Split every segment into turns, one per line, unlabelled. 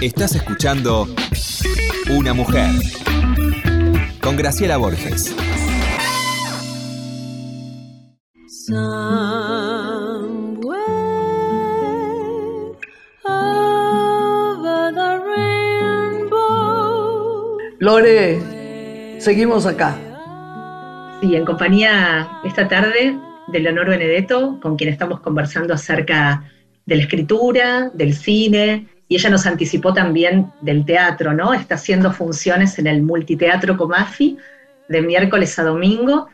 Estás escuchando Una mujer con Graciela Borges.
Lore, seguimos acá.
Sí, en compañía esta tarde de Leonor Benedetto, con quien estamos conversando acerca de la escritura, del cine, y ella nos anticipó también del teatro, ¿no? Está haciendo funciones en el Multiteatro Comafi de miércoles a domingo,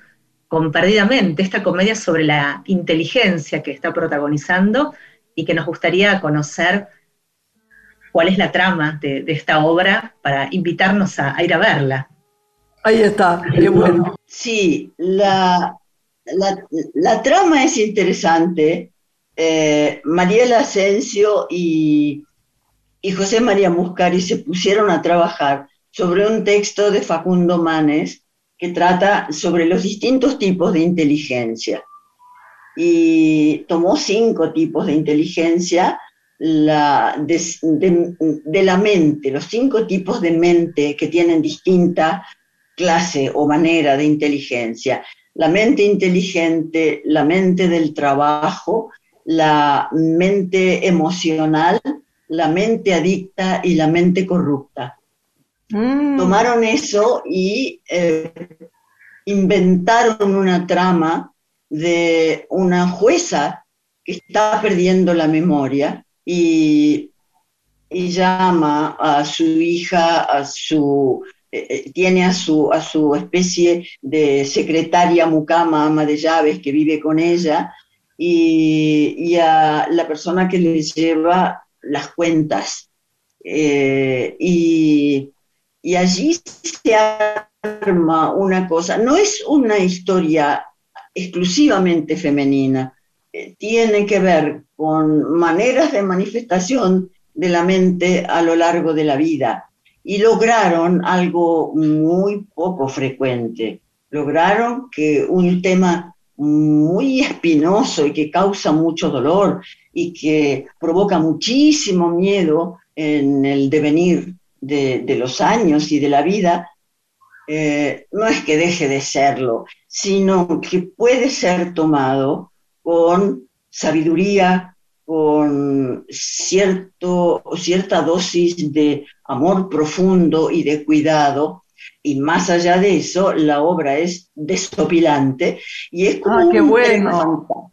con Perdidamente, esta comedia sobre la inteligencia que está protagonizando y que nos gustaría conocer cuál es la trama de, esta obra para invitarnos a, ir a verla.
Ahí está, qué bueno.
Sí, la, la, trama es interesante. Eh, Mariela Asensio y, y, José María Muscari se pusieron a trabajar sobre un texto de Facundo Manes que trata sobre los distintos tipos de inteligencia. Y tomó cinco tipos de inteligencia de, la mente, los cinco tipos de mente que tienen distinta clase o manera de inteligencia. La mente inteligente, la mente del trabajo, la mente emocional, la mente adicta y la mente corrupta. Mm. Tomaron eso y eh, inventaron una trama de una jueza que está perdiendo la memoria y, llama a su hija, a su, eh, eh, tiene a su, a su especie de secretaria mucama, ama de llaves, que vive con ella, y, a la persona que le lleva las cuentas. Eh, y, y allí se arma una cosa, no es una historia exclusivamente femenina, tiene que ver con maneras de manifestación de la mente a lo largo de la vida y lograron algo muy poco frecuente. Lograron que un tema muy espinoso y que causa mucho dolor y que provoca muchísimo miedo en el devenir de, los años y de la vida, eh, no es que deje de serlo, sino que puede ser tomado con sabiduría, con cierto, cierta dosis de amor profundo y de cuidado. Y más allá de eso, la obra es desopilante y es como
ah,
un
bueno.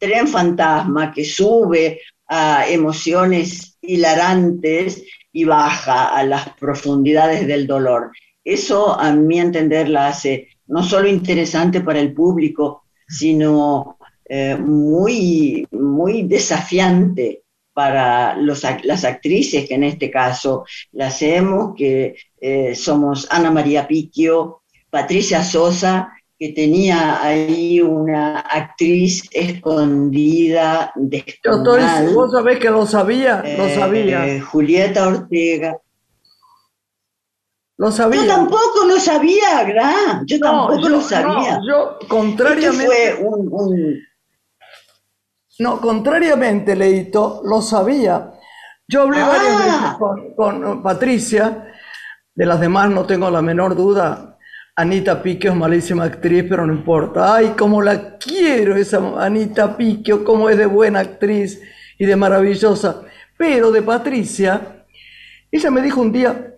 Tren, fantasma, que sube a emociones hilarantes y baja a las profundidades del dolor. Eso, a mi entender, la hace no solo interesante para el público, sino eh, muy, muy desafiante para las actrices, que en este caso las hacemos, que eh, somos Ana María Piquio, Patricia Sosa, que tenía ahí una actriz escondida, de
vos sabés que lo sabía, lo eh, sabía.
Julieta Ortega.
Lo sabía.
Yo tampoco lo sabía, Gra. Yo tampoco lo sabía.
yo, contrariamente.
fue un
no, contrariamente, Leito, lo sabía. Yo hablé varias ah. veces con, Patricia, de las demás no tengo la menor duda. Anita Piquio es malísima actriz, pero no importa. Ay, cómo la quiero esa Anita Piquio, cómo es de buena actriz y de maravillosa. Pero de Patricia, ella me dijo un día,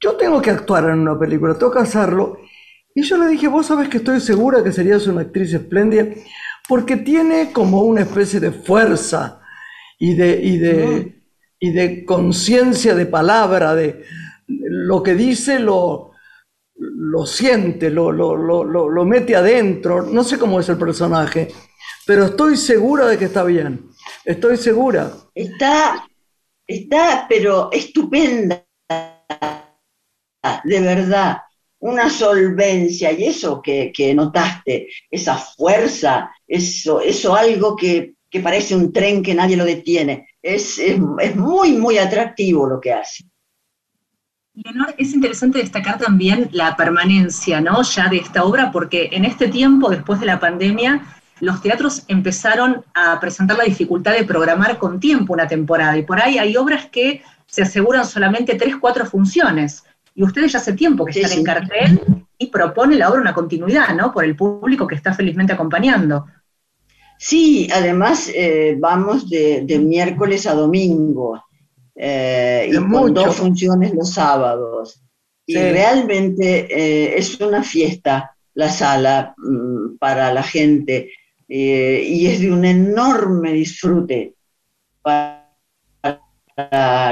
yo tengo que actuar en una película, tengo que hacerlo. Y yo le dije, vos sabes que estoy segura que serías una actriz espléndida porque tiene como una especie de fuerza y de, y de, y de conciencia de palabra, de lo que dice lo, lo siente, lo, lo, lo, mete adentro, no sé cómo es el personaje, pero estoy segura de que está bien, estoy segura.
Está, está, pero estupenda, de verdad, una solvencia y eso que, que notaste, esa fuerza, eso, eso algo que, parece un tren que nadie lo detiene. Es, muy, muy atractivo lo que hace.
Leonor, es interesante destacar también la permanencia, ¿no? Ya de esta obra, porque en este tiempo, después de la pandemia, los teatros empezaron a presentar la dificultad de programar con tiempo una temporada, y por ahí hay obras que se aseguran solamente tres, cuatro funciones, y ustedes ya hace tiempo que están en cartel y propone la obra una continuidad, ¿no? Por el público que está felizmente acompañando.
Sí, además eh, vamos de, miércoles a domingo eh, y con dos funciones los sábados. Y realmente eh, es una fiesta la sala mm, para la gente y es de un enorme disfrute para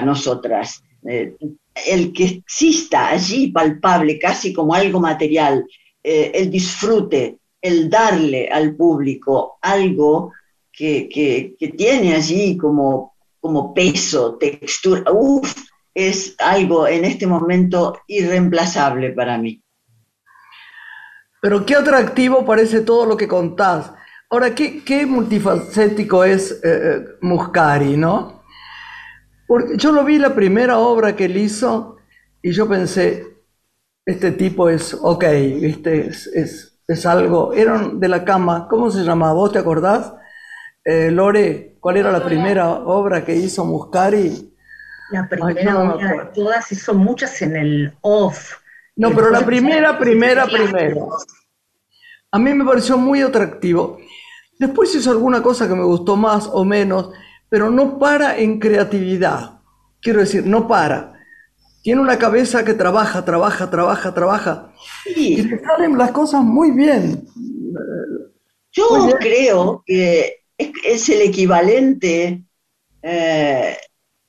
nosotras. El que exista allí palpable, casi como algo material, eh, el disfrute, el darle al público algo que, tiene allí como, como peso, textura, uff, es algo en este momento irreemplazable para mí.
Pero qué atractivo parece todo lo que contás. Ahora, qué, qué multifacético es eh, eh, Muscari, ¿no? Porque yo lo vi la primera obra que él hizo y yo pensé, este tipo es, ok, ¿viste? Es, es, algo, eran de la cama, ¿cómo se llamaba? ¿Vos te acordás? Eh, Lore, ¿cuál era la primera obra que hizo Muscari?
La primera obra de todas, hizo muchas en el off.
No, pero la primera, primera, primera. A mí me pareció muy atractivo. Después hizo alguna cosa que me gustó más o menos, pero no para en creatividad. Quiero decir, no para. Tiene una cabeza que trabaja, trabaja, trabaja, trabaja. Y le salen las cosas muy bien.
Yo creo que es, el equivalente, eh,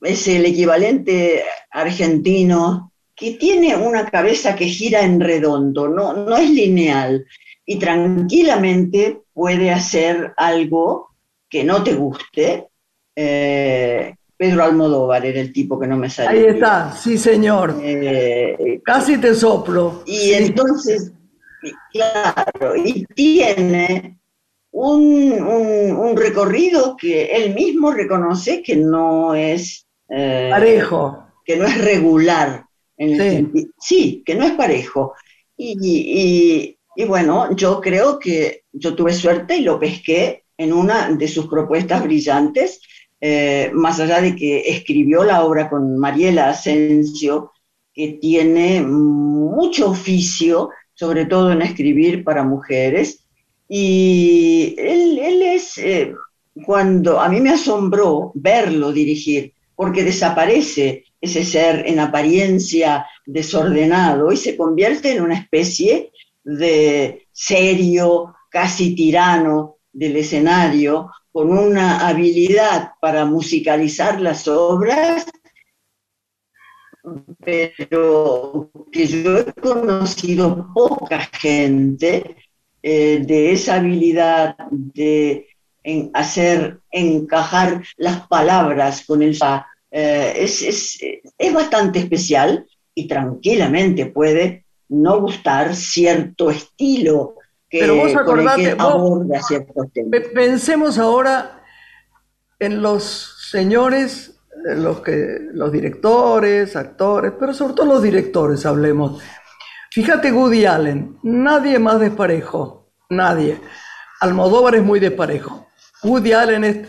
es el equivalente argentino que tiene una cabeza que gira en redondo, no, no es lineal y tranquilamente puede hacer algo que no te guste, eh, Pedro Almodóvar era el tipo que no me salía.
Ahí está, sí señor. Eh, Casi te soplo.
Y entonces, claro, y tiene un, recorrido que él mismo reconoce que no es...
Eh, parejo.
Que no es regular. sí. que no es parejo. y bueno, yo creo que yo tuve suerte y lo pesqué en una de sus propuestas brillantes eh, más allá de que escribió la obra con Mariela Asensio, que tiene mucho oficio, sobre todo en escribir para mujeres, y él, es, eh, cuando a mí me asombró verlo dirigir, porque desaparece ese ser en apariencia desordenado y se convierte en una especie de serio, casi tirano del escenario, con una habilidad para musicalizar las obras, pero que yo he conocido poca gente eh, de esa habilidad de hacer encajar las palabras con el... Eh, es, es, es bastante especial y tranquilamente puede no gustar cierto estilo
pero vos acordate, pensemos ahora en los señores, los, que, los directores, actores, pero sobre todo los directores, hablemos. Fíjate Woody Allen, nadie más desparejo, nadie. Almodóvar es muy desparejo. Woody Allen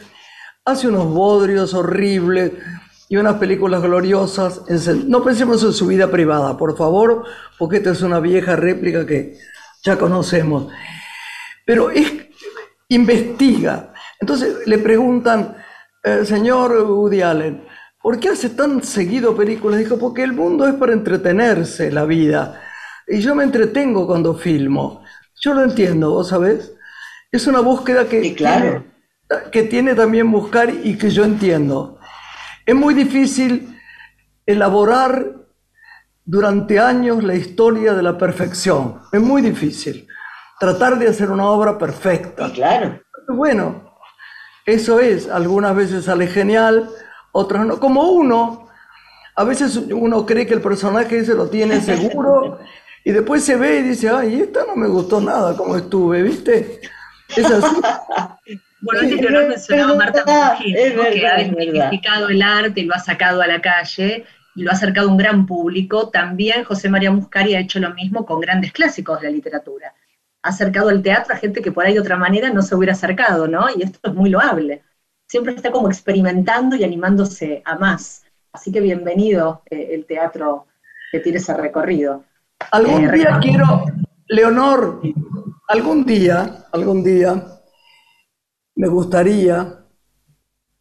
hace unos bodrios horribles y unas películas gloriosas. No pensemos en su vida privada, por favor, porque esta es una vieja réplica que ya conocemos. Pero es, investiga. Entonces le preguntan, eh, señor Woody Allen, ¿por qué hace tan seguido películas? Dijo, porque el mundo es para entretenerse, la vida. Y yo me entretengo cuando filmo. Yo lo entiendo, ¿vos sabés? Es una búsqueda que,
claro.
tiene, que tiene también buscar y que yo entiendo. Es muy difícil elaborar durante años la historia de la perfección. Es muy difícil. Tratar de hacer una obra perfecta.
claro.
Bueno, eso es. Algunas veces sale genial, otras no. Como uno. A veces uno cree que el personaje ese lo tiene seguro y después se ve y dice, ay, esta no me gustó nada como estuve, ¿viste? Es así.
Bueno, antes Leonor mencionaba a Marta que ha desmitificado el arte y lo ha sacado a la calle y lo ha acercado a un gran público, también José María Muscari ha hecho lo mismo con grandes clásicos de la literatura. acercado al teatro a gente que por ahí de otra manera no se hubiera acercado, ¿no? Y esto es muy loable. Siempre está como experimentando y animándose a más. Así que bienvenido eh, el teatro que tiene ese recorrido.
Algún eh, día quiero, Leonor, algún día, algún día, me gustaría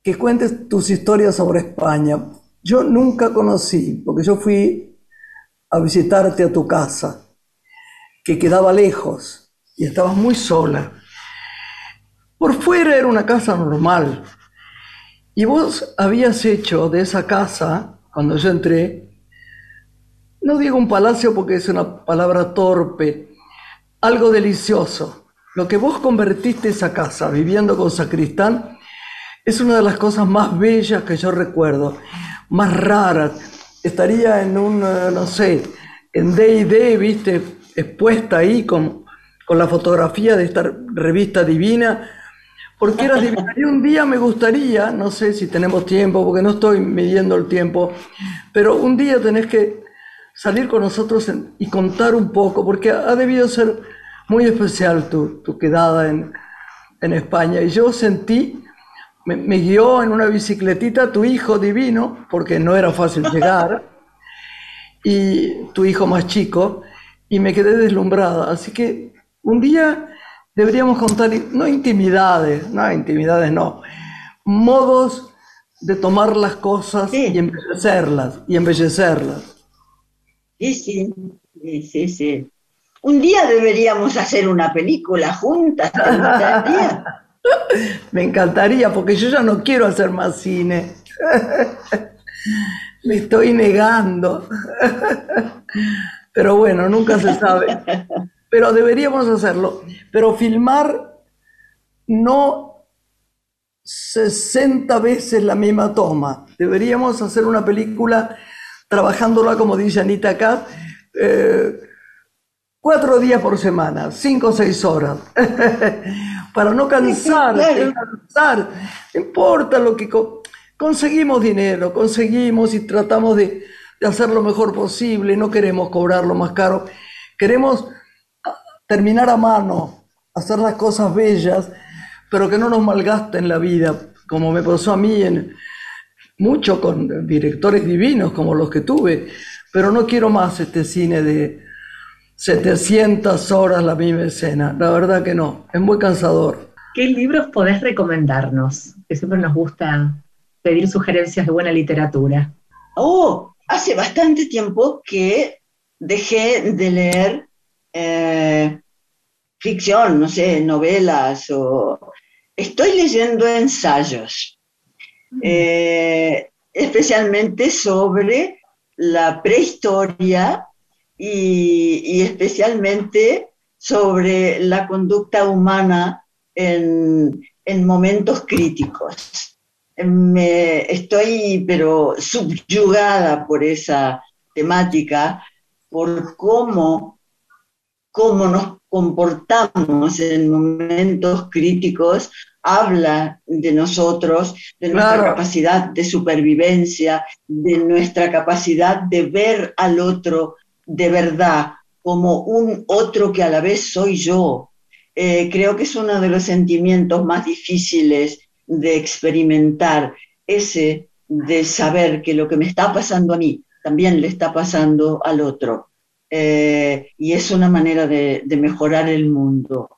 que cuentes tus historias sobre España. Yo nunca conocí, porque yo fui a visitarte a tu casa, que quedaba lejos y estabas muy sola. Por fuera era una casa normal. Y vos habías hecho de esa casa, cuando yo entré, no digo un palacio porque es una palabra torpe, algo delicioso. Lo que vos convertiste esa casa, viviendo con sacristán, es una de las cosas más bellas que yo recuerdo, más raras. Estaría en un, eh, no sé, en D&D, viste, expuesta ahí con, con la fotografía de esta revista divina, porque era divina. Y un día me gustaría, no sé si tenemos tiempo, porque no estoy midiendo el tiempo, pero un día tenés que salir con nosotros y contar un poco, porque ha, debido ser muy especial tu, tu quedada en, en España. Y yo sentí me, guió en una bicicletita tu hijo divino, porque no era fácil llegar, y tu hijo más chico, y me quedé deslumbrada. Así que un día deberíamos contar, no intimidades, no, intimidades no, modos de tomar las cosas y embellecerlas, y embellecerlas.
Sí, sí, sí, sí, Un día deberíamos hacer una película juntas,
Me encantaría, porque yo ya no quiero hacer más cine. Me estoy negando. Pero bueno, nunca se sabe. Pero deberíamos hacerlo. Pero filmar no 60 veces la misma toma. Deberíamos hacer una película trabajándola, como dice Anita acá, eh, cuatro días por semana, cinco o seis horas. para no cansar, cansar. No importa lo que conseguimos dinero, conseguimos y tratamos de, de, hacer lo mejor posible, no queremos cobrar lo más caro, queremos ah, terminar a mano, hacer las cosas bellas, pero que no nos malgasten la vida, como me pasó a mí en, mucho con directores divinos como los que tuve, pero no quiero más este cine de 700 horas la misma escena. La verdad que no, es muy cansador.
¿Qué libros podés recomendarnos? Que siempre nos gusta pedir sugerencias de buena literatura.
Oh, hace bastante tiempo que dejé de leer eh, ficción, no sé, novelas o... Estoy leyendo ensayos. Eh, especialmente sobre la prehistoria y, especialmente sobre la conducta humana en, momentos críticos. Me, estoy pero subyugada por esa temática, por cómo, cómo nos comportamos en momentos críticos, habla de nosotros, de nuestra capacidad de supervivencia, de nuestra capacidad de ver al otro de verdad como un otro que a la vez soy yo, eh, creo que es uno de los sentimientos más difíciles de experimentar, ese de saber que lo que me está pasando a mí también le está pasando al otro. Eh, y es una manera de mejorar el mundo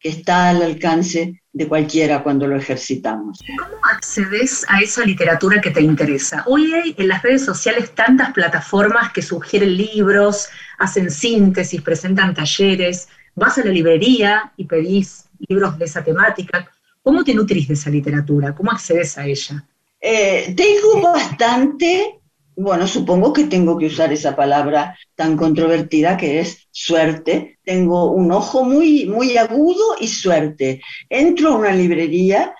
que está al alcance de cualquiera cuando lo ejercitamos.
¿Cómo accedes a esa literatura que te interesa? Hoy hay en las redes sociales tantas plataformas que sugieren libros, hacen síntesis, presentan talleres, vas a la librería y pedís libros de esa temática. ¿Cómo te nutrís de esa literatura? ¿Cómo accedes a ella?
Eh, tengo bastante bueno, supongo que tengo que usar esa palabra tan controvertida que es suerte. Tengo un ojo muy, muy agudo y suerte. Entro a una librería,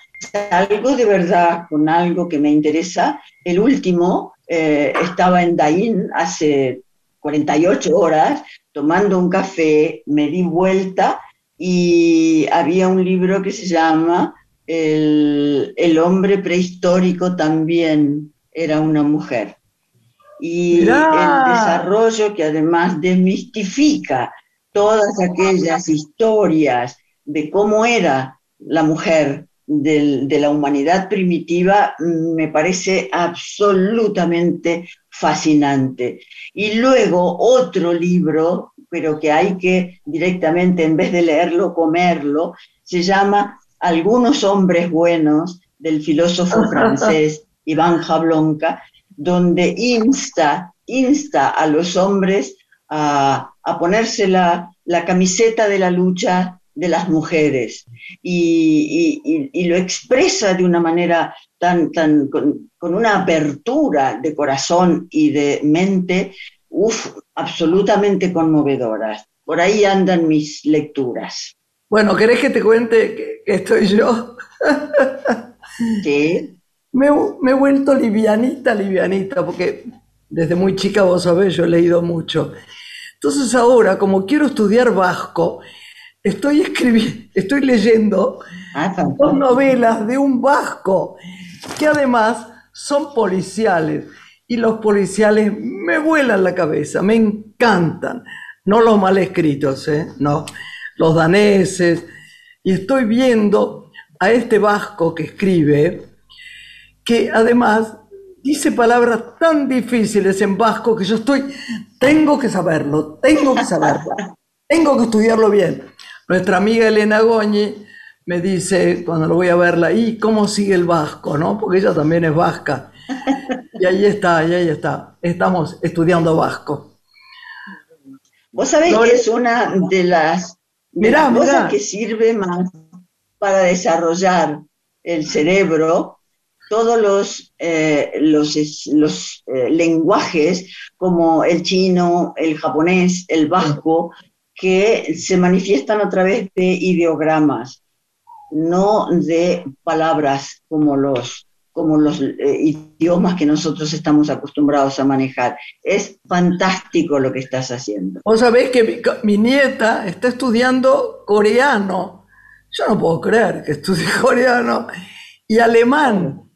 algo de verdad con algo que me interesa. El último eh, estaba en Daín hace 48 horas tomando un café, me di vuelta y había un libro que se llama el hombre prehistórico también era una mujer y el desarrollo que además desmistifica todas aquellas historias de cómo era la mujer de la humanidad primitiva me parece absolutamente fascinante. Y luego otro libro, pero que hay que directamente, en vez de leerlo, comerlo, se llama Algunos hombres buenos del filósofo francés Iván Jablonka, donde insta, insta a los hombres a, ponerse la, la camiseta de la lucha de las mujeres y, lo expresa de una manera tan, tan con, una apertura de corazón y de mente, absolutamente conmovedoras. Por ahí andan mis lecturas.
Bueno, ¿querés que te cuente que, estoy yo?
sí.
Me, me, he vuelto livianita, livianita, porque desde muy chica, vos sabés, yo he leído mucho. Entonces ahora, como quiero estudiar vasco, estoy escribiendo, estoy leyendo ah, dos novelas de un vasco que además son policiales y los policiales me vuelan la cabeza, me encantan, no los mal escritos, ¿eh? no, los daneses, y estoy viendo a este vasco que escribe, que además dice palabras tan difíciles en vasco que yo estoy, tengo que saberlo, tengo que saberlo, tengo que estudiarlo bien. Nuestra amiga Elena Goñi me dice, cuando lo voy a verla, ¿y cómo sigue el vasco? ¿no? Porque ella también es vasca. Y ahí está, y ahí está. Estamos estudiando vasco.
Vos sabés que es una de las, cosas que sirve más para desarrollar el cerebro, todos los, eh, los, los eh, lenguajes como el chino, el japonés, el vasco, que se manifiestan a través de ideogramas, no de palabras como los, como los eh, idiomas que nosotros estamos acostumbrados a manejar. Es fantástico lo que estás haciendo.
Vos sabés que mi, nieta está estudiando coreano. Yo no puedo creer que estudie coreano y alemán.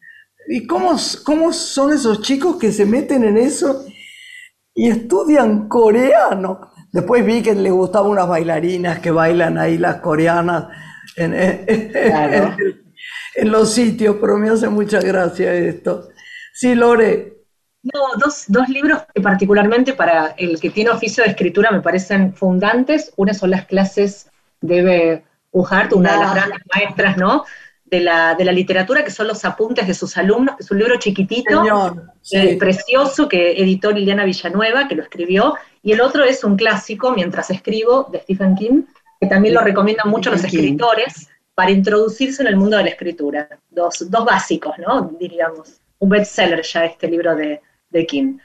¿Y cómo, cómo son esos chicos que se meten en eso y estudian coreano? Después vi que le gustaban unas bailarinas que bailan ahí las coreanas en, en, los sitios, pero me hace mucha gracia esto. Sí, Lore.
No, dos, dos, libros que particularmente para el que tiene oficio de escritura me parecen fundantes. Una son las clases de Ujart, una de las grandes maestras, ¿no? De la, de la literatura, que son los apuntes de sus alumnos, que es un libro chiquitito, eh, precioso, que editó Liliana Villanueva, que lo escribió, y el otro es un clásico, Mientras escribo, de Stephen King, que también lo recomiendan mucho los escritores para introducirse en el mundo de la escritura. Dos, dos básicos, ¿no? Diríamos. Un bestseller ya este libro de, de King.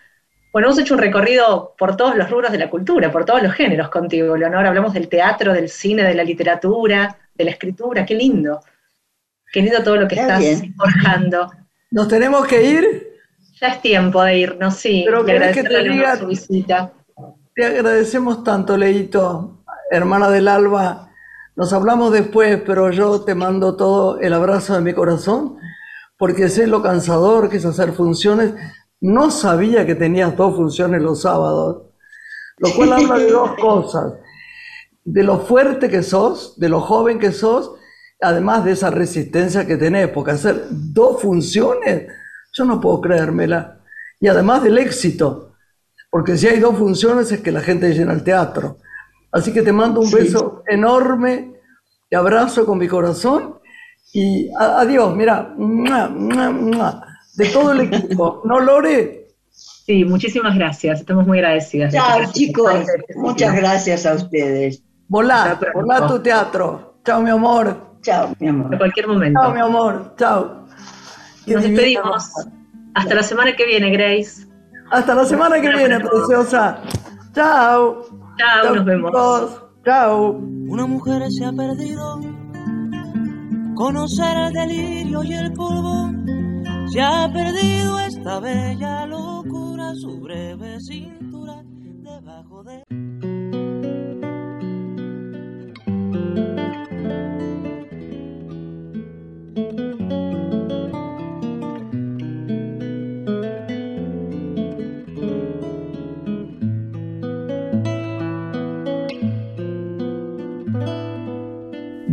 Bueno, hemos hecho un recorrido por todos los rubros de la cultura, por todos los géneros contigo, Leonor. Hablamos del teatro, del cine, de la literatura, de la escritura. Qué lindo. Qué lindo todo lo que estás forjando.
¿Nos tenemos que ir?
Ya es tiempo de irnos, sí.
Pero querés que te diga, su visita. Te agradecemos tanto, Leito, hermana del alba. Nos hablamos después, pero yo te mando todo el abrazo de mi corazón, porque sé lo cansador que es hacer funciones. No sabía que tenías dos funciones los sábados, lo cual habla de dos cosas. De lo fuerte que sos, de lo joven que sos además de esa resistencia que tenés, porque hacer dos funciones, yo no puedo creérmela. Y además del éxito, porque si hay dos funciones es que la gente llena el teatro. Así que te mando un beso enorme, te abrazo con mi corazón y adiós, mira, de todo el equipo. ¿No, Lore?
Sí, muchísimas gracias, estamos muy agradecidas.
Chao, chicos, muchas gracias a ustedes.
Volá, volá tu teatro. Chao, mi amor.
Chao, mi amor.
En cualquier momento.
Chao, mi amor. Chao.
Nos despedimos. Hasta la semana que viene, Grace.
Hasta la semana que viene, preciosa. Chao.
Chao, nos vemos.
Chao.
Una mujer se ha perdido. Conocer el delirio y el polvo. Se ha perdido esta bella locura, su breve cintura debajo de.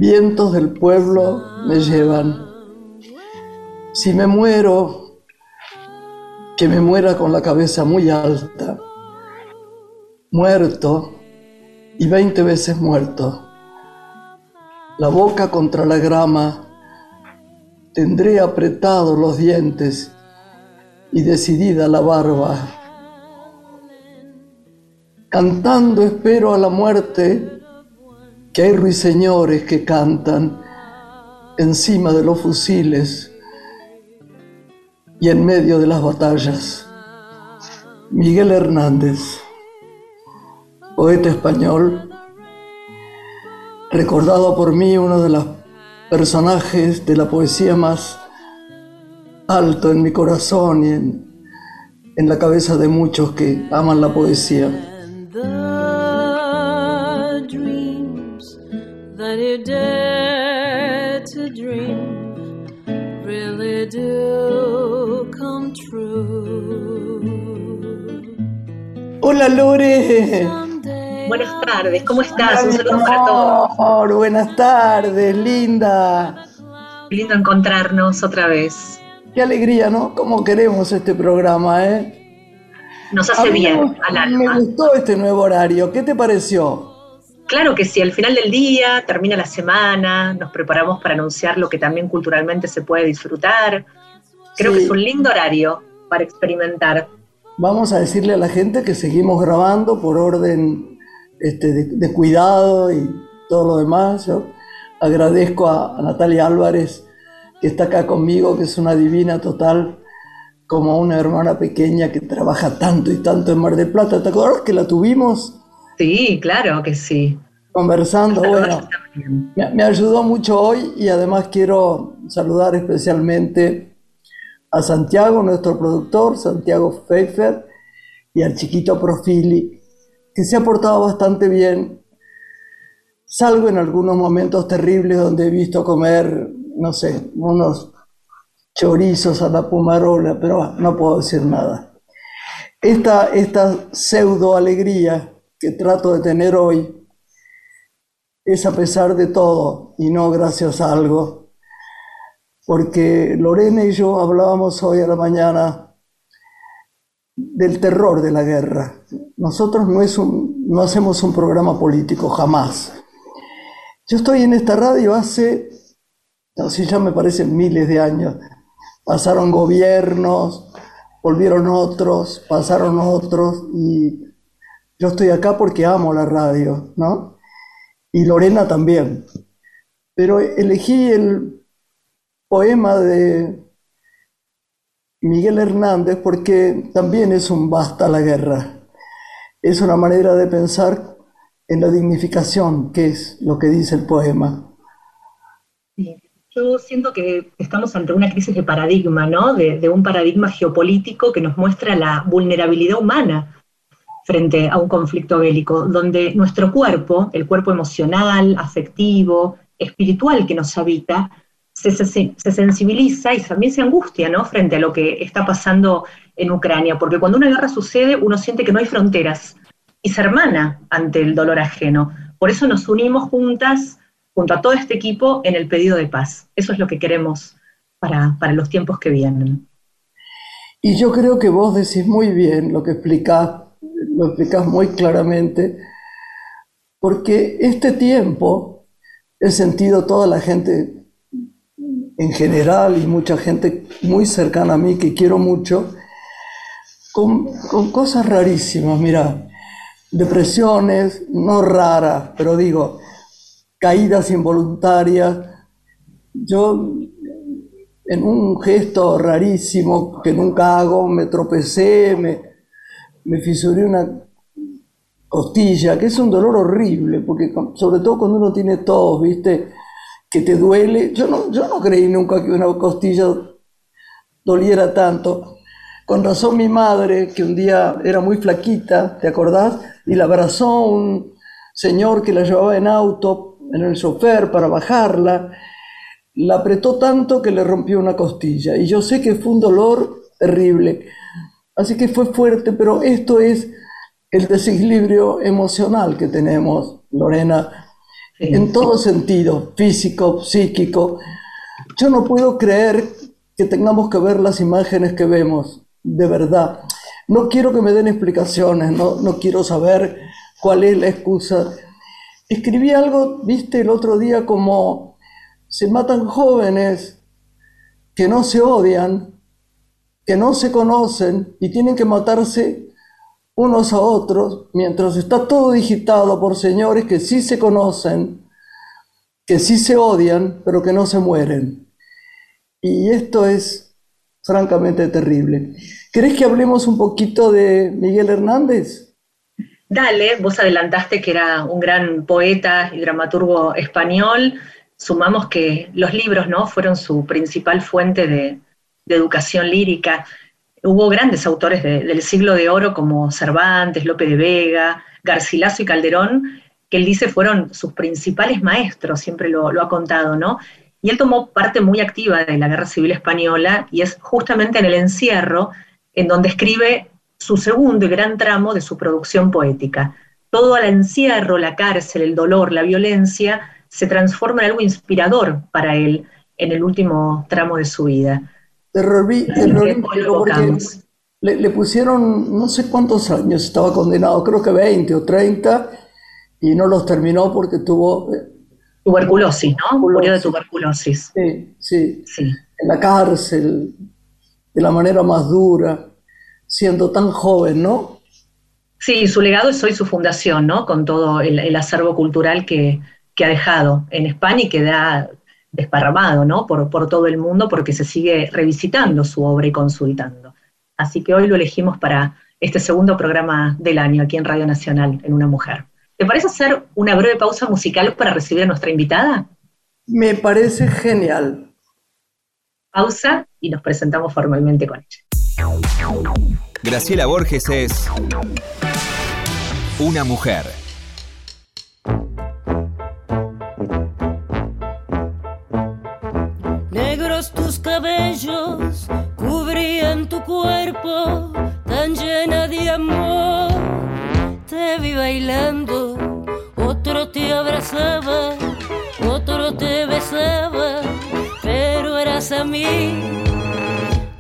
Vientos del pueblo me llevan. Si me muero, que me muera con la cabeza muy alta, muerto y veinte veces muerto, la boca contra la grama, tendré apretados los dientes y decidida la barba. Cantando espero a la muerte, que hay ruiseñores que cantan encima de los fusiles y en medio de las batallas. Miguel Hernández, poeta español, recordado por mí uno de los personajes de la poesía más alto en mi corazón y en, en la cabeza de muchos que aman la poesía.
That you dare to dream really do come true.
Hola Lore.
Buenas tardes, ¿cómo estás? Un saludo para todos.
Amor, buenas tardes, linda.
Qué lindo encontrarnos otra vez.
Qué alegría, ¿no? Cómo queremos este programa, ¿eh?
Nos hace
me
bien al
Me
alma.
gustó este nuevo horario. ¿Qué te pareció?
Claro que sí, al final del día termina la semana, nos preparamos para anunciar lo que también culturalmente se puede disfrutar. Creo
Sí.
que es un lindo horario para experimentar.
Vamos a decirle a la gente que seguimos grabando por orden este, de, de cuidado y todo lo demás. Yo agradezco a, a Natalia Álvarez que está acá conmigo, que es una divina total, como una hermana pequeña que trabaja tanto y tanto en Mar del Plata. ¿Te acuerdas que la tuvimos
Sí, claro que sí.
conversando? Bueno, me, me ayudó mucho hoy y además quiero saludar especialmente a Santiago, nuestro productor, Santiago Pfeiffer, y al chiquito Profili, que se ha portado bastante bien. Salgo en algunos momentos terribles donde he visto comer, no sé, unos chorizos a la pumarola, pero no puedo decir nada. Esta, esta pseudo alegría que trato de tener hoy es a pesar de todo y no gracias a algo. Porque Lorena y yo hablábamos hoy a la mañana del terror de la guerra. Nosotros no, es un- no hacemos un programa político, jamás. Yo estoy en esta radio hace, así ya me parecen miles de años. Pasaron gobiernos, volvieron otros, pasaron otros y yo estoy acá porque amo la radio, ¿no? y Lorena también. Pero elegí el poema de Miguel Hernández porque también es un basta la guerra. Es una manera de pensar en la dignificación, que es lo que dice el poema.
Yo siento que estamos ante una crisis de paradigma, ¿no? De un paradigma geopolítico que nos muestra la vulnerabilidad humana frente a un conflicto bélico, donde nuestro cuerpo, el cuerpo emocional, afectivo, espiritual que nos habita, se, se- se sensibiliza y también se angustia, ¿no? Frente a lo que está pasando en Ucrania, porque cuando una guerra sucede, uno siente que no hay fronteras y se hermana ante el dolor ajeno. Por eso nos unimos juntas junto a todo este equipo en el pedido de paz. Eso es lo que queremos para, para los tiempos que vienen.
Y yo creo que vos decís muy bien lo que explicás, lo explicás muy claramente, porque este tiempo he sentido toda la gente en general y mucha gente muy cercana a mí que quiero mucho, con, con cosas rarísimas, mira, depresiones, no raras, pero digo, caídas involuntarias. Yo en un gesto rarísimo que nunca hago, me tropecé, me, me fisuré una costilla, que es un dolor horrible, porque sobre todo cuando uno tiene tos, ¿viste? Que te duele. Yo no, yo no creí nunca que una costilla doliera tanto. Con razón mi madre, que un día era muy flaquita, ¿te acordás? Y la abrazó un señor que la llevaba en auto, en el chofer, para bajarla la apretó tanto que le rompió una costilla. Y yo sé que fue un dolor terrible. Así que fue fuerte, pero esto es el desequilibrio emocional que tenemos, Lorena. en todo sentido, físico, psíquico. Yo no puedo creer que tengamos que ver las imágenes que vemos, de verdad. No quiero que me den explicaciones, no, no quiero saber cuál es la excusa. Escribí algo, viste, el otro día como se matan jóvenes que no se odian, que no se conocen y tienen que matarse unos a otros, mientras está todo digitado por señores que sí se conocen, que sí se odian, pero que no se mueren. Y esto es francamente terrible. ¿Querés que hablemos un poquito de Miguel Hernández?
Dale, vos adelantaste que era un gran poeta y dramaturgo español. Sumamos que los libros ¿no? fueron su principal fuente de, de educación lírica. Hubo grandes autores del siglo de oro como Cervantes, Lope de Vega, Garcilaso y Calderón, que él dice fueron sus principales maestros, siempre lo, ha contado, ¿no? Y él tomó parte muy activa de la Guerra Civil Española y es justamente en el encierro en donde escribe su segundo y gran tramo de su producción poética. Todo al encierro, la cárcel, el dolor, la violencia, se transforma en algo inspirador para él en el último tramo de su vida
porque le, pusieron no sé cuántos años estaba condenado, creo que 20 o 30, y no los terminó porque tuvo...
Eh, tuberculosis, ¿no? Murió de tuberculosis.
Sí, sí, sí. En la cárcel, de la manera más dura, siendo tan joven, ¿no?
Sí, su legado es hoy su fundación, ¿no? Con todo el, acervo cultural que, que, ha dejado en España y que da desparramado ¿no? por, por todo el mundo porque se sigue revisitando su obra y consultando. Así que hoy lo elegimos para este segundo programa del año aquí en Radio Nacional, en Una Mujer. ¿Te parece hacer una breve pausa musical para recibir a nuestra invitada?
Me parece genial.
Pausa y nos presentamos formalmente con ella.
Graciela Borges es una mujer.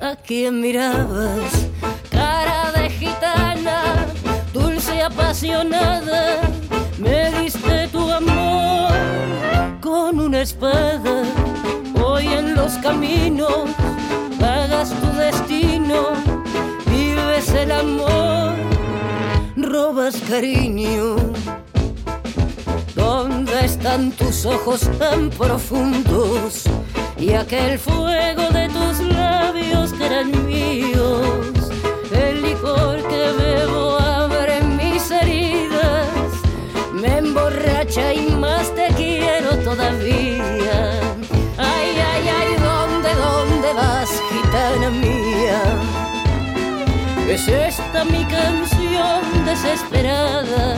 A quien mirabas, cara de gitana, dulce y apasionada, me diste tu amor con una espada hoy en los caminos, pagas tu destino, vives el amor, robas cariño. ¿Dónde están tus ojos tan profundos y aquel fuego de tus labios que eran míos? El licor que bebo abre mis heridas, me emborracha y más te quiero todavía. mía. Es esta mi canción desesperada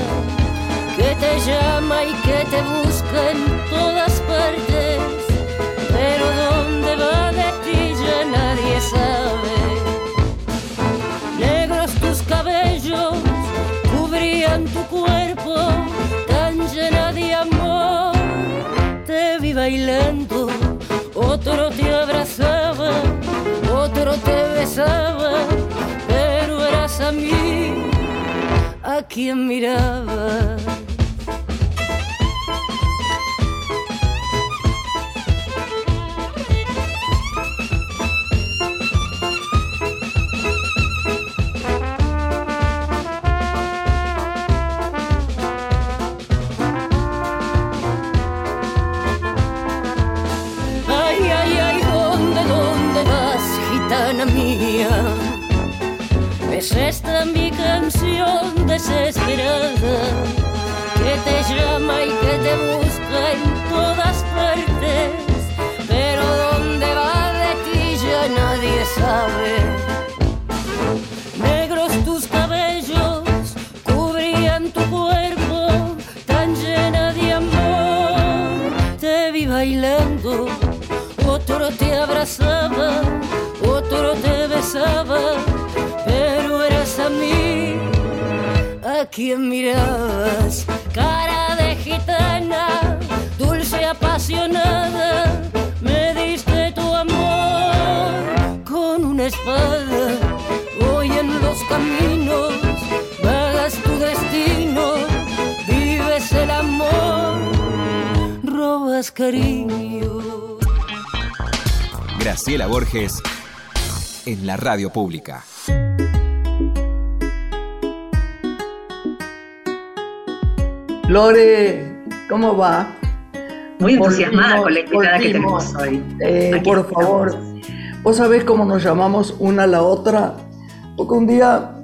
que te llama y que te busca en todas partes, nadie sabe. Negros tus cabellos cubrían tu cuerpo tan llena de amor, te vi bailando, otro te abrazaba te besaba, pero eras a mí a quien miraba. Te llama y que te busca a quien mirabas, cara de gitana apasionada me diste tu amor con una espada. Hoy en los caminos vagas tu destino, vives el amor, robas cariño.
Graciela Borges en la radio pública.
Lore, ¿cómo va?
Muy entusiasmada con la invitada que tenemos hoy.
Eh, por favor, vos sabés cómo nos llamamos una a la otra, porque un día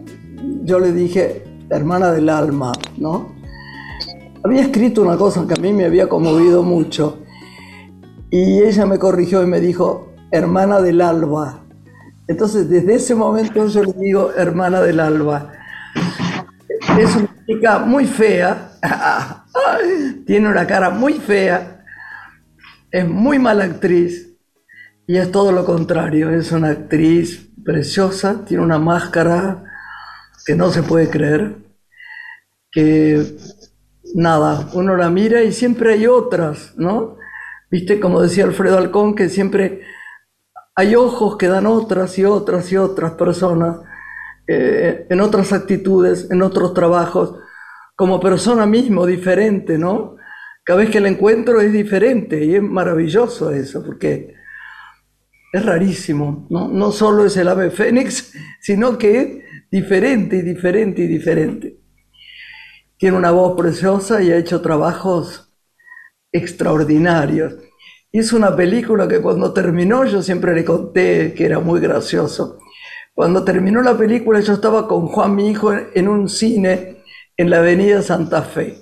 yo le dije, hermana del alma, ¿no? Había escrito una cosa que a mí me había conmovido mucho y ella me corrigió y me dijo, hermana del alba. Entonces, desde ese momento yo le digo hermana del alba. Es una chica muy fea, tiene una cara muy fea, es muy mala actriz. Y es todo lo contrario, es una actriz preciosa, tiene una máscara que no se puede creer, que nada, uno la mira y siempre hay otras, ¿no? Viste, como decía Alfredo Alcón, que siempre hay ojos que dan otras y otras y otras personas eh, en otras actitudes, en otros trabajos, como persona mismo, diferente, ¿no? Cada vez que la encuentro es diferente y es maravilloso eso, porque es rarísimo, ¿no? No solo es el ave fénix, sino que es diferente y diferente y diferente. Tiene una voz preciosa y ha hecho trabajos extraordinarios. Hizo una película que cuando terminó yo siempre le conté que era muy gracioso. Cuando terminó la película yo estaba con Juan, mi hijo, en un cine en la avenida Santa Fe.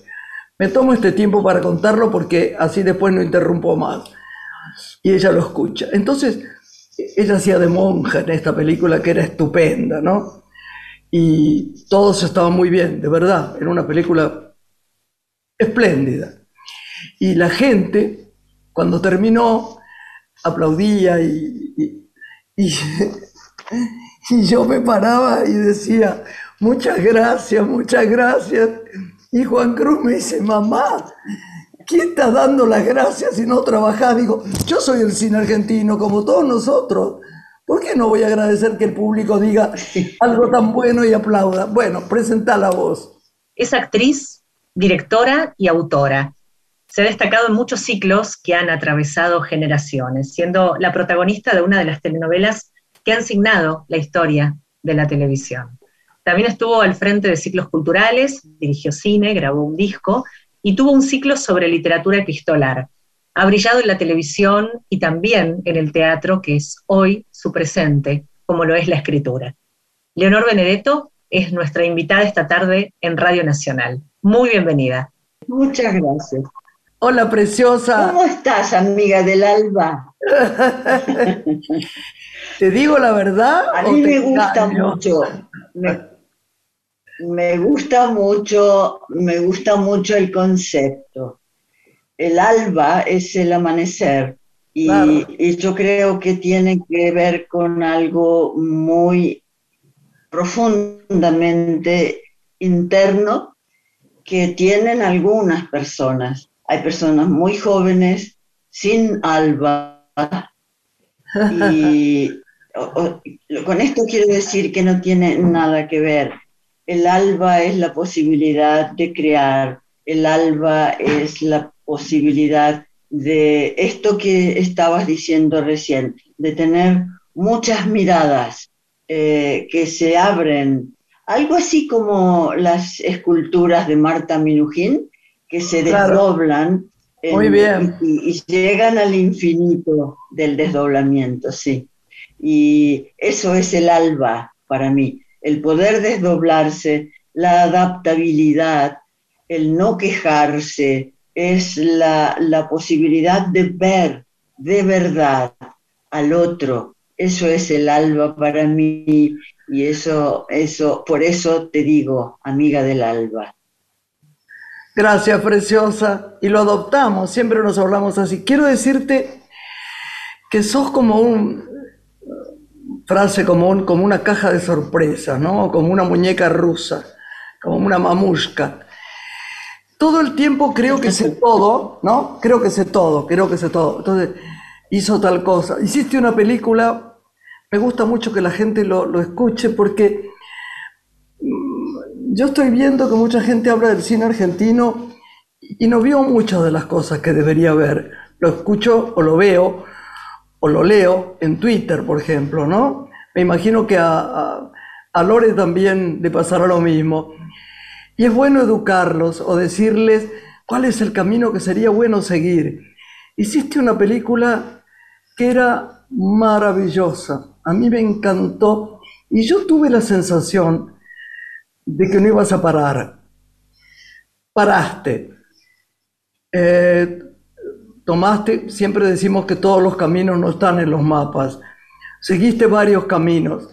Me tomo este tiempo para contarlo porque así después no interrumpo más. Y ella lo escucha. Entonces, ella hacía de monja en esta película que era estupenda, ¿no? Y todos estaban muy bien, de verdad. Era una película espléndida. Y la gente cuando terminó, aplaudía y, y, yo me paraba y decía, muchas gracias, muchas gracias. Y Juan Cruz me dice, mamá, ¿quién está dando las gracias si no trabajás? Digo, yo soy el cine argentino, como todos nosotros. ¿Por qué no voy a agradecer que el público diga algo tan bueno y aplauda? Bueno, presenta la voz.
Es actriz, directora y autora se ha destacado en muchos ciclos que han atravesado generaciones, siendo la protagonista de una de las telenovelas que han signado la historia de la televisión. También estuvo al frente de ciclos culturales, dirigió cine, grabó un disco y tuvo un ciclo sobre literatura epistolar. Ha brillado en la televisión y también en el teatro, que es hoy su presente, como lo es la escritura. Leonor Benedetto es nuestra invitada esta tarde en Radio Nacional. Muy bienvenida.
Muchas gracias.
Hola, preciosa.
¿Cómo estás, amiga del alba?
¿Te digo la verdad?
A mí me gusta mucho. Me, gusta mucho, me gusta mucho el concepto. El alba es el amanecer y, y yo creo que tiene que ver con algo muy profundamente interno que tienen algunas personas hay personas muy jóvenes sin alba y con esto quiero decir que no tiene nada que ver. El alba es la posibilidad de crear, el alba es la posibilidad de esto que estabas diciendo recién, de tener muchas miradas eh, que se abren, algo así como las esculturas de Marta Minujín, que se desdoblan Y, llegan al infinito del desdoblamiento, sí. Y eso es el alba para mí, el poder desdoblarse, la adaptabilidad, el no quejarse, es la, la posibilidad de ver de verdad al otro. Eso es el alba para mí y eso, eso, por eso te digo, amiga del alba.
Gracias, preciosa. Y lo adoptamos, siempre nos hablamos así. Quiero decirte que sos como un, frase como, como una caja de sorpresas, ¿no? Como una muñeca rusa, como una mamushka. todo el tiempo creo que sé todo, ¿no? Creo que sé todo, creo que sé todo. Entonces, hizo tal cosa. Hiciste una película, me gusta mucho que la gente lo, lo escuche porque mm, yo estoy viendo que mucha gente habla del cine argentino y no vio muchas de las cosas que debería ver. Lo escucho o lo veo o lo leo en Twitter, por ejemplo, ¿no? Me imagino que a, a, Lore también le pasará lo mismo. Y es bueno educarlos o decirles cuál es el camino que sería bueno seguir. Hiciste una película que era maravillosa, a mí me encantó y yo tuve la sensación de que no ibas a parar. Paraste. Eh, tomaste, siempre decimos que todos los caminos no están en los mapas, seguiste varios caminos,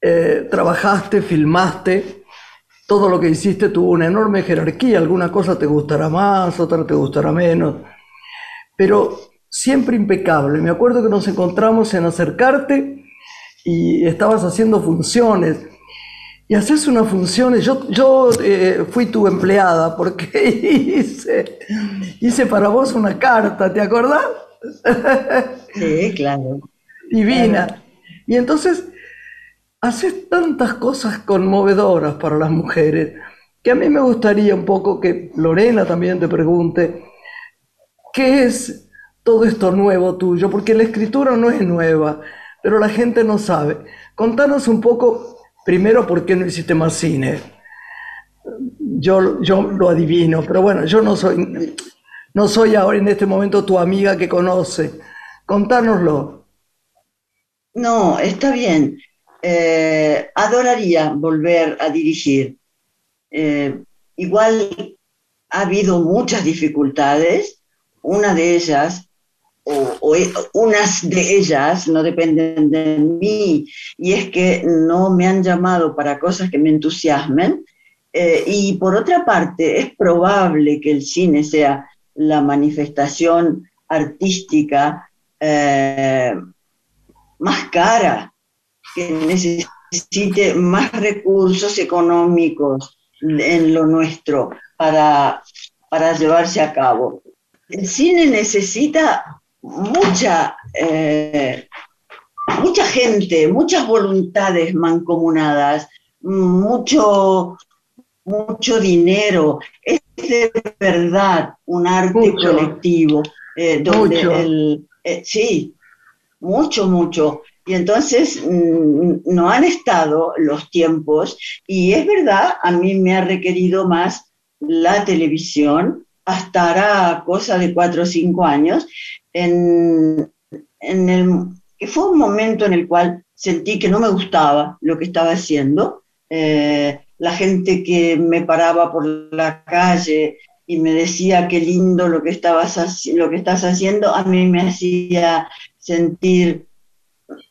eh, trabajaste, filmaste, todo lo que hiciste tuvo una enorme jerarquía, alguna cosa te gustará más, otra te gustará menos, pero siempre impecable. Me acuerdo que nos encontramos en acercarte y estabas haciendo funciones y haces unas funciones. Yo, yo eh, fui tu empleada porque hice, hice para vos una carta, ¿te acordás?
Sí, claro.
Divina. Y entonces haces tantas cosas conmovedoras para las mujeres que a mí me gustaría un poco que Lorena también te pregunte, ¿qué es todo esto nuevo tuyo? Porque la escritura no es nueva, pero la gente no sabe. Contanos un poco Primero, ¿por qué no hiciste más cine? Yo, yo lo adivino, pero bueno, yo no soy, no soy ahora en este momento tu amiga que conoce. Contárnoslo.
No, está bien. Eh, adoraría volver a dirigir. Eh, igual ha habido muchas dificultades. Una de ellas o, e, unas de ellas no dependen de mí, y es que no me han llamado para cosas que me entusiasmen. Eh, y por otra parte, es probable que el cine sea la manifestación artística eh, más cara, que necesite más recursos económicos en lo nuestro para, para llevarse a cabo. El cine necesita mucha, eh, mucha gente, muchas voluntades mancomunadas, mucho, mucho dinero. Es de verdad un arte colectivo. Eh, donde eh, sí, mucho, mucho. Y entonces mm, no han estado los tiempos y es verdad, a mí me ha requerido más la televisión, hasta ahora cosa de cuatro o cinco años, en, el, que fue un momento en el cual sentí que no me gustaba lo que estaba haciendo. Eh, la gente que me paraba por la calle y me decía qué lindo lo que, estabas, lo que estás haciendo, a mí me hacía sentir,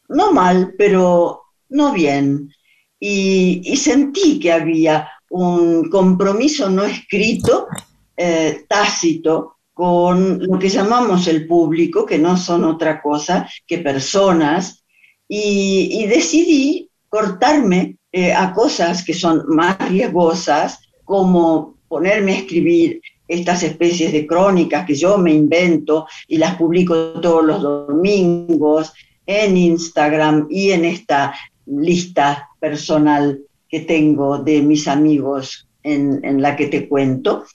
no mal, pero no bien. Y, y sentí que había un compromiso no escrito, eh, tácito, con lo que llamamos el público, que no son otra cosa que personas, y, decidí cortarme eh, a cosas que son más riesgosas, como ponerme a escribir estas especies de crónicas que yo me invento y las publico todos los domingos en Instagram y en esta lista personal que tengo de mis amigos en, en la que te cuento.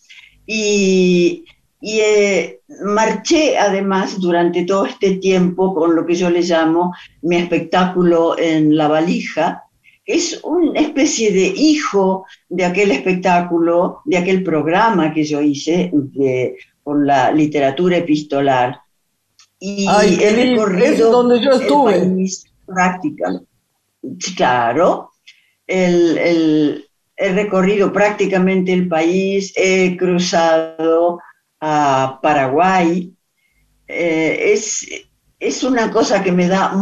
Y, y eh, marché además durante todo este tiempo con lo que yo le llamo mi espectáculo en la valija, que es una especie de hijo de aquel espectáculo, de aquel programa que yo hice de, con la literatura epistolar.
Y el recorrido es donde yo estuve.
práctica. Claro, el, el, he recorrido prácticamente el país, he cruzado a Paraguay. Eh, es, es una cosa que me da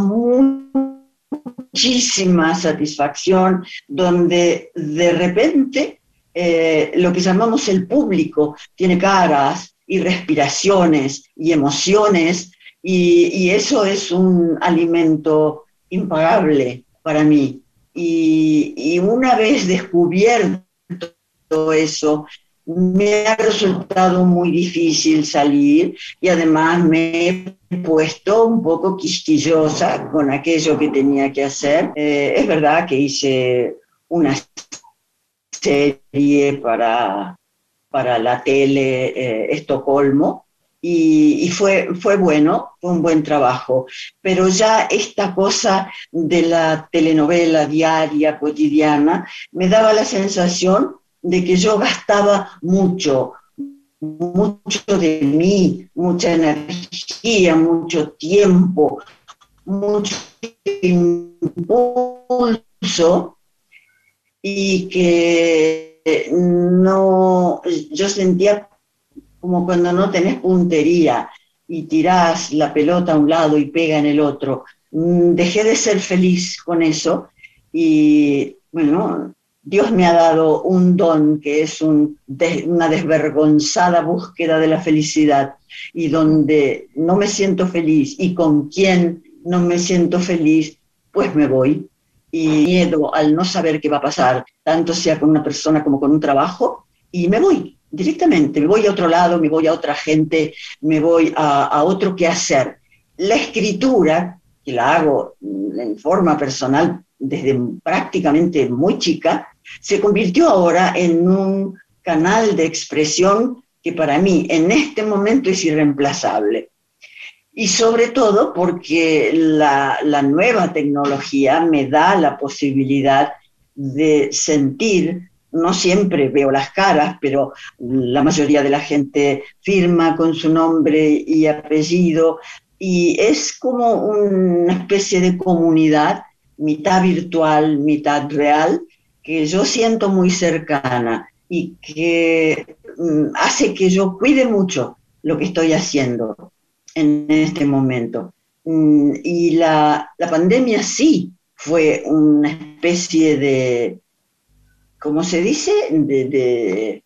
muchísima satisfacción, donde de repente eh, lo que llamamos el público tiene caras y respiraciones y emociones, y, eso es un alimento impagable para mí. Y, y una vez descubierto eso, me ha resultado muy difícil salir y además me he puesto un poco quisquillosa con aquello que tenía que hacer. Eh, es verdad que hice una serie para, para la tele eh, Estocolmo y, fue, fue bueno, fue un buen trabajo. Pero ya esta cosa de la telenovela diaria, cotidiana, me daba la sensación de que yo gastaba mucho, mucho de mí, mucha energía, mucho tiempo, mucho impulso y que no, yo sentía como cuando no tenés puntería y tirás la pelota a un lado y pega en el otro. Mm, dejé de ser feliz con eso y bueno, Dios me ha dado un don que es una desvergonzada búsqueda de la felicidad y donde no me siento feliz y con quien no me siento feliz, pues me voy. Y miedo al no saber qué va a pasar, tanto sea con una persona como con un trabajo, y me voy directamente, me voy a otro lado, me voy a otra gente, me voy a, a otro qué hacer. La escritura, que la hago en forma personal desde prácticamente muy chica, se convirtió ahora en un canal de expresión que para mí en este momento es irreemplazable. Y sobre todo porque la, nueva tecnología me da la posibilidad de sentir, no siempre veo las caras, pero la mayoría de la gente firma con su nombre y apellido, y es como una especie de comunidad, mitad virtual, mitad real, que yo siento muy cercana y que mm, hace que yo cuide mucho lo que estoy haciendo en este momento. Mm, y la, pandemia sí fue una especie de, ¿cómo se dice? De,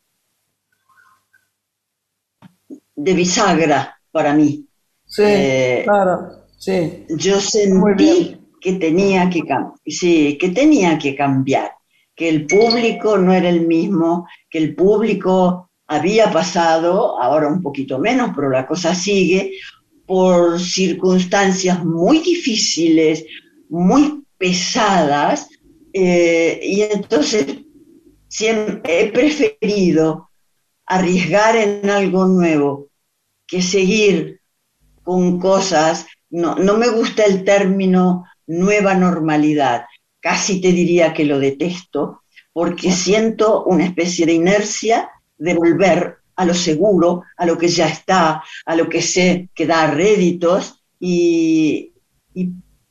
de, bisagra para mí.
Sí, eh, claro, sí.
Yo sentí que tenía que, que tenía que cambiar que el público no era el mismo, que el público había pasado, ahora un poquito menos, pero la cosa sigue, por circunstancias muy difíciles, muy pesadas, eh, y entonces siempre he preferido arriesgar en algo nuevo que seguir con cosas, no, no me gusta el término nueva normalidad, casi te diría que lo detesto, porque siento una especie de inercia de volver a lo seguro, a lo que ya está, a lo que sé que da réditos, y,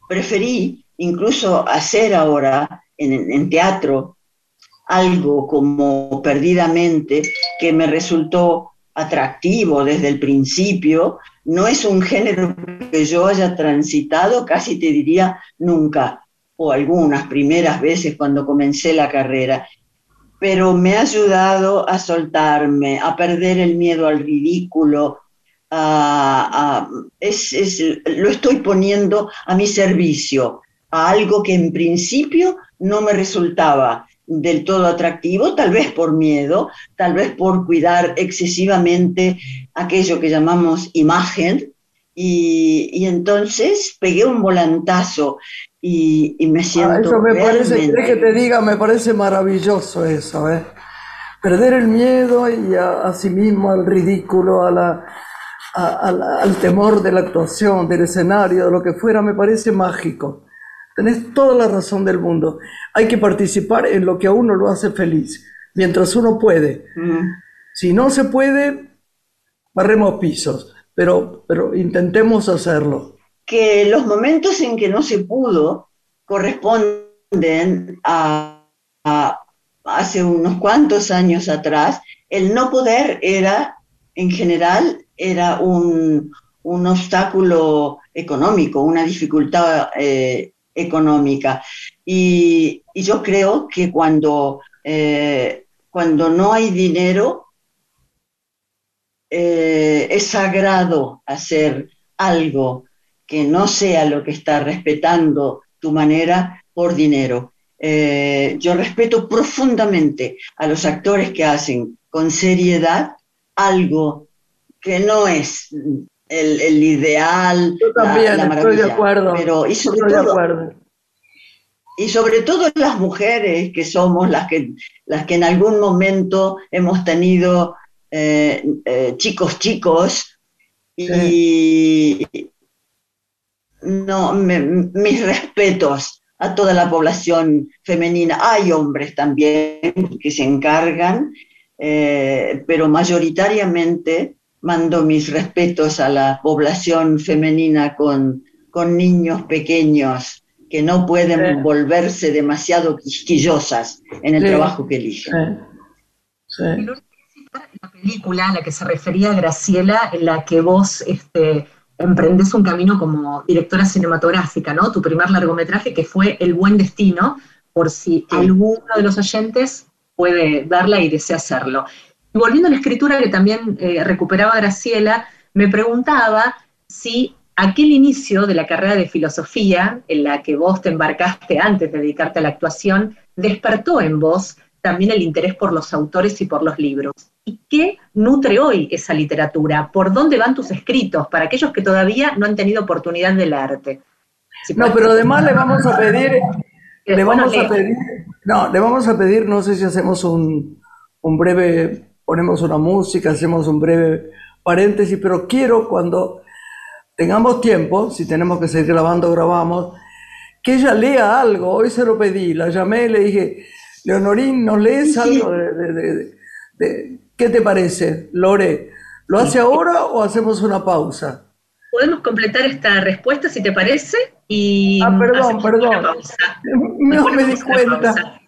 preferí incluso hacer ahora en, teatro algo como perdidamente que me resultó atractivo desde el principio, no es un género que yo haya transitado, casi te diría nunca, o algunas primeras veces cuando comencé la carrera, pero me ha ayudado a soltarme, a perder el miedo al ridículo, es, lo estoy poniendo a mi servicio, a algo que en principio no me resultaba del todo atractivo, tal vez por miedo, tal vez por cuidar excesivamente aquello que llamamos imagen, y, y, entonces pegué un volantazo y, me ah, siento.
eso me parece, que te diga, me parece maravilloso eso, ¿eh? Perder el miedo y a, sí mismo al ridículo, a la, al temor de la actuación, del escenario, de lo que fuera, me parece mágico. Tenés toda la razón del mundo. Hay que participar en lo que a uno lo hace feliz, mientras uno puede. Mm. Si no se puede, barremos pisos, pero, pero intentemos hacerlo
que los momentos en que no se pudo corresponden a, hace unos cuantos años atrás. El no poder era, en general, era un, obstáculo económico, una dificultad eh, económica. Y, yo creo que cuando, eh, cuando no hay dinero, eh, es sagrado hacer algo que no sea lo que está respetando tu manera por dinero. Eh, yo respeto profundamente a los actores que hacen con seriedad algo que no es el, ideal,
yo también, la, estoy de acuerdo.
Pero, y sobre todo, Y sobre todo las mujeres que somos las que, las que en algún momento hemos tenido eh, eh, chicos chicos y no, mis respetos a toda la población femenina. Hay hombres también que se encargan, eh, pero mayoritariamente mando mis respetos a la población femenina con, con niños pequeños que no pueden volverse demasiado quisquillosas en el trabajo que eligen.
La película a la que se refería Graciela, en la que vos este, emprendes un camino como directora cinematográfica, ¿no? Tu primer largometraje que fue El Buen Destino, por si alguno de los oyentes puede verla y desea hacerlo. Y volviendo a la escritura que también eh, recuperaba Graciela, me preguntaba si aquel inicio de la carrera de filosofía, en la que vos te embarcaste antes de dedicarte a la actuación, despertó en vos también el interés por los autores y por los libros. ¿Y qué nutre hoy esa literatura? ¿Por dónde van tus escritos para aquellos que todavía no han tenido oportunidad del arte?
no, pero además le vamos a pedir, le vamos a pedir, no, le vamos a pedir, no sé si hacemos un, un breve, ponemos una música, hacemos un breve paréntesis, pero quiero cuando tengamos tiempo, si tenemos que seguir grabando, grabamos, que ella lea algo. Hoy se lo pedí, la llamé y le dije, Leonorín, ¿nos lees algo de, ¿Qué te parece, Lore? ¿Lo hace ahora o hacemos una pausa?
Podemos completar esta respuesta, si te parece, y
ah, perdón, perdón. No me di cuenta.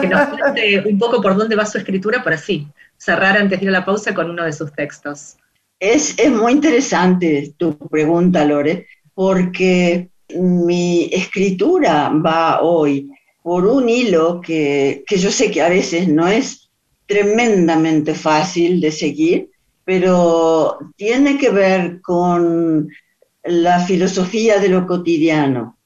que nos cuente un poco por dónde va su escritura, para así cerrar antes de ir a la pausa con uno de sus textos.
Es, es muy interesante tu pregunta, Lore, porque mi escritura va hoy por un hilo que, yo sé que a veces no es tremendamente fácil de seguir, pero tiene que ver con la filosofía de lo cotidiano,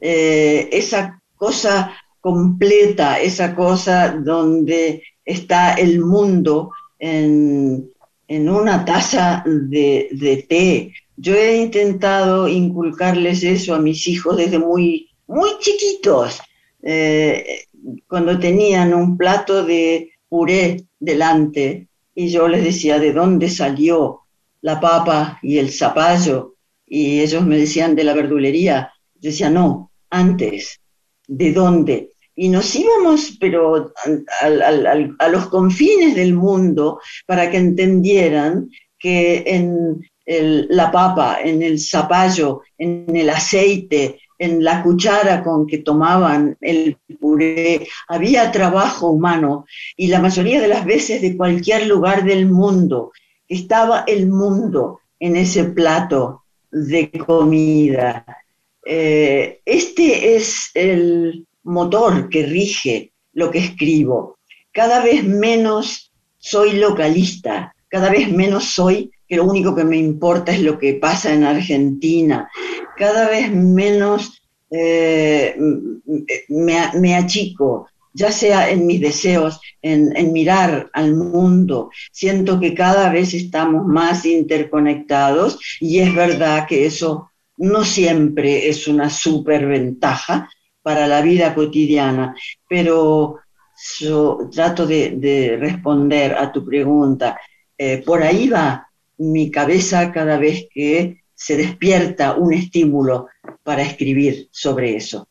eh, esa cosa completa, esa cosa donde está el mundo en, una taza de, de, té. Yo he intentado inculcarles eso a mis hijos desde muy, muy chiquitos. Eh, cuando tenían un plato de puré delante y yo les decía de dónde salió la papa y el zapallo y ellos me decían de la verdulería, yo decía no, antes, ¿de dónde? Y nos íbamos, pero a, los confines del mundo para que entendieran que en la papa, en el zapallo, en el aceite, en la cuchara con que tomaban el puré, había trabajo humano y la mayoría de las veces de cualquier lugar del mundo estaba el mundo en ese plato de comida. Eh, este es el motor que rige lo que escribo. Cada vez menos soy localista, cada vez menos soy que lo único que me importa es lo que pasa en Argentina. Cada vez menos eh, me, achico, ya sea en mis deseos, en, en, mirar al mundo. Siento que cada vez estamos más interconectados y es verdad que eso no siempre es una superventaja para la vida cotidiana, pero yo trato de, responder a tu pregunta. Eh, por ahí va mi cabeza cada vez que se despierta un estímulo para escribir sobre eso.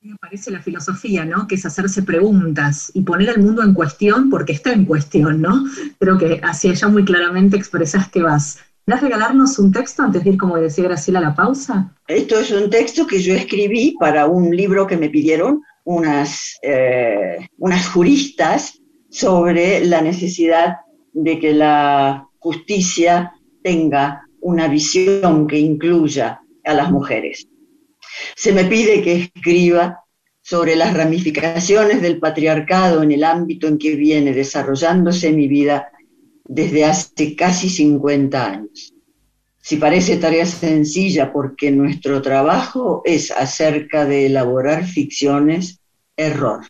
Me parece la filosofía, ¿no? Que es hacerse preguntas y poner al mundo en cuestión porque está en cuestión, ¿no? Creo que así ya muy claramente expresas que vas. ¿Vas a regalarnos un texto antes de ir, como decía Graciela, a la pausa?
Esto es un texto que yo escribí para un libro que me pidieron unas, eh, unas juristas sobre la necesidad de que la justicia tenga una visión que incluya a las mujeres. Se me pide que escriba sobre las ramificaciones del patriarcado en el ámbito en que viene desarrollándose mi vida desde hace casi 50 años. Si parece tarea sencilla porque nuestro trabajo es acerca de elaborar ficciones, error.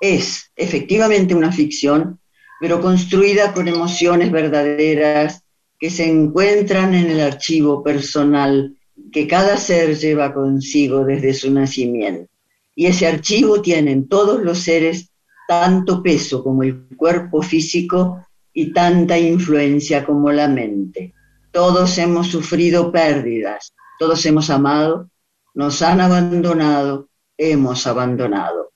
Es efectivamente una ficción, pero construida con emociones verdaderas que se encuentran en el archivo personal que cada ser lleva consigo desde su nacimiento. Y ese archivo tiene en todos los seres tanto peso como el cuerpo físico y tanta influencia como la mente. Todos hemos sufrido pérdidas, todos hemos amado, nos han abandonado, hemos abandonado.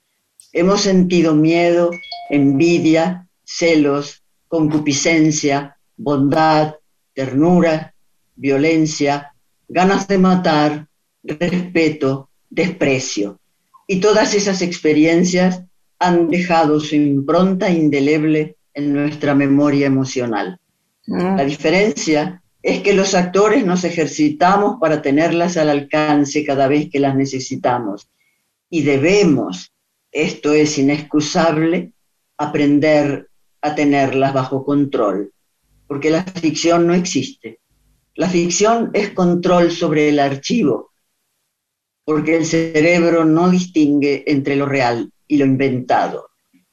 Hemos sentido miedo, envidia, celos, concupiscencia, bondad, ternura, violencia, ganas de matar, respeto, desprecio. Y todas esas experiencias han dejado su impronta indeleble en nuestra memoria emocional. Mm. La diferencia es que los actores nos ejercitamos para tenerlas al alcance cada vez que las necesitamos. Y debemos, esto es inexcusable, aprender a tenerlas bajo control, porque la ficción no existe. La ficción es control sobre el archivo, porque el cerebro no distingue entre lo real y lo inventado.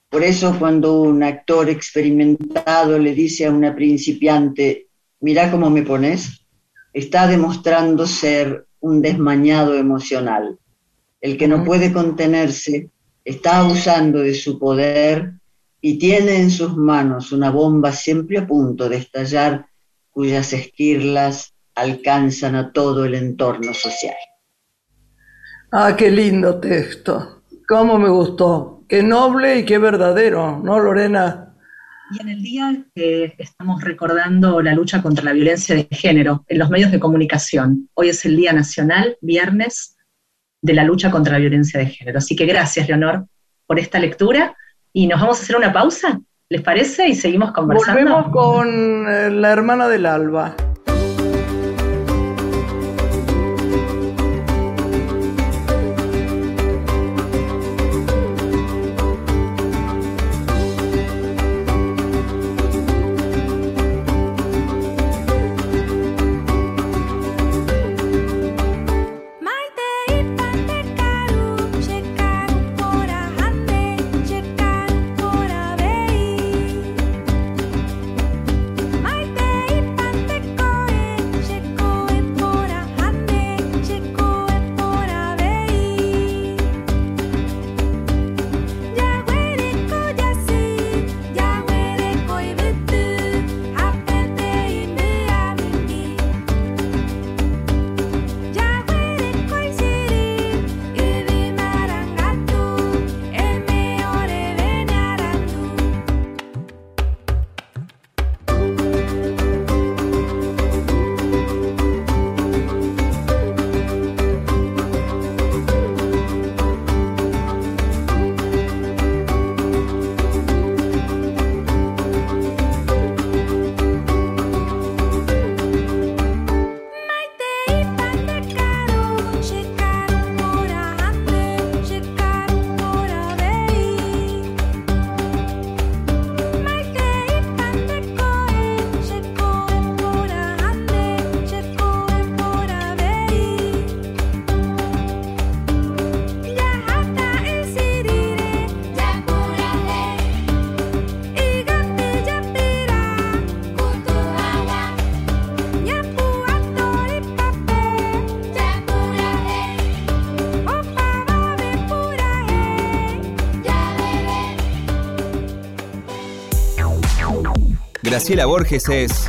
Por eso cuando un actor experimentado le dice a una principiante, mira cómo me pones, está demostrando ser un desmañado emocional. El que no puede contenerse está abusando de su poder y tiene en sus manos una bomba siempre a punto de estallar cuyas esquirlas alcanzan a todo el entorno social.
Ah, qué lindo texto. Cómo me gustó. Qué noble y qué verdadero, ¿no, Lorena?
Y en el día que estamos recordando la lucha contra la violencia de género en los medios de comunicación. Hoy es el Día Nacional, viernes, de la lucha contra la violencia de género. Así que gracias, Leonor, por esta lectura. Y nos vamos a hacer una pausa, ¿les parece? Y seguimos conversando.
Volvemos con eh, la hermana del alba.
Graciela Borges es